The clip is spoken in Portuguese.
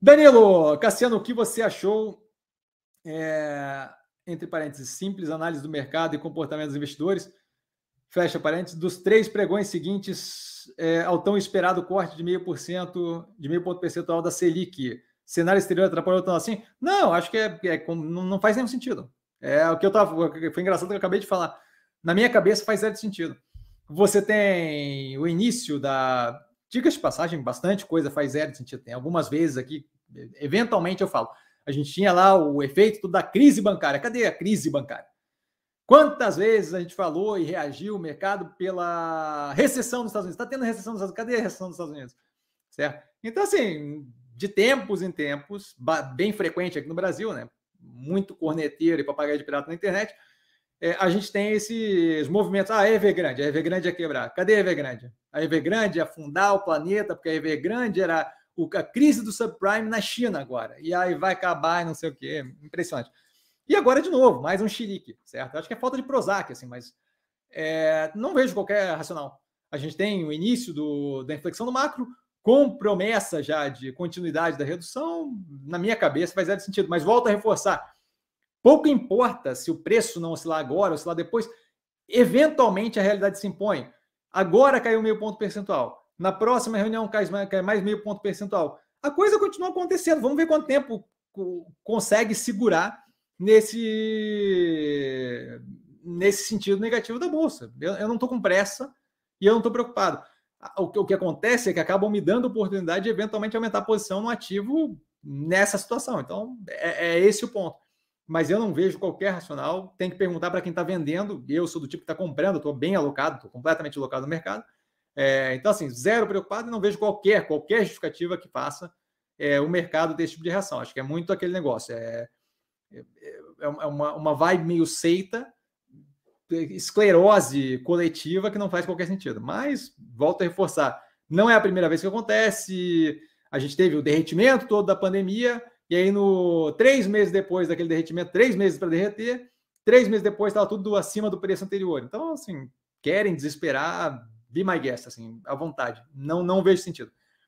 Danilo, Cassiano, o que você achou, é, entre parênteses, simples análise do mercado e comportamento dos investidores, fecha parênteses, dos três pregões seguintes é, ao tão esperado corte de meio por cento, de meio ponto percentual da Selic, cenário exterior atrapalhou tanto assim? Não, acho que é, é, não faz nenhum sentido. É o que eu tava. Foi engraçado que eu acabei de falar. Na minha cabeça faz zero sentido. Você tem o início da. Dicas de passagem, bastante coisa faz zero sentido. Tem algumas vezes aqui, eventualmente eu falo. A gente tinha lá o efeito da crise bancária. Cadê a crise bancária? Quantas vezes a gente falou e reagiu o mercado pela recessão dos Estados Unidos? Está tendo recessão dos Estados Unidos? Cadê a recessão dos Estados Unidos? Certo? Então, assim, de tempos em tempos, bem frequente aqui no Brasil, né? Muito corneteiro e papagaio de pirata na internet, é, a gente tem esses movimentos. Ah, a Evergrande, a Evergrande ia quebrar. Cadê a Evergrande? A Evergrande ia afundar o planeta, porque a Evergrande era a crise do subprime na China agora. E aí vai acabar e não sei o quê. Impressionante. E agora, de novo, mais um xerique, certo? acho que é falta de Prozac, assim, mas é, não vejo qualquer racional. A gente tem o início do, da inflexão do macro, com promessa já de continuidade da redução, na minha cabeça faz zero sentido. Mas volto a reforçar: pouco importa se o preço não oscilar agora, oscilar depois, eventualmente a realidade se impõe. Agora caiu meio ponto percentual. Na próxima reunião cai mais, cai mais meio ponto percentual. A coisa continua acontecendo. Vamos ver quanto tempo consegue segurar nesse, nesse sentido negativo da bolsa. Eu, eu não estou com pressa e eu não estou preocupado o que, o que acontece é que acabam me dando oportunidade de eventualmente aumentar a posição no ativo nessa situação. Então, é, é esse o ponto. Mas eu não vejo qualquer racional. Tem que perguntar para quem está vendendo. Eu sou do tipo que está comprando, estou bem alocado, estou completamente alocado no mercado. É, então, assim, zero preocupado não vejo qualquer, qualquer justificativa que faça é, o mercado desse tipo de reação. Acho que é muito aquele negócio. É, é, é uma, uma vibe meio seita esclerose coletiva que não faz qualquer sentido. Mas, volto a reforçar, não é a primeira vez que acontece. A gente teve o derretimento todo da pandemia, e aí, no três meses depois daquele derretimento, três meses para derreter, três meses depois estava tudo acima do preço anterior. Então, assim, querem desesperar, be my guest, assim, à vontade. Não, não vejo sentido.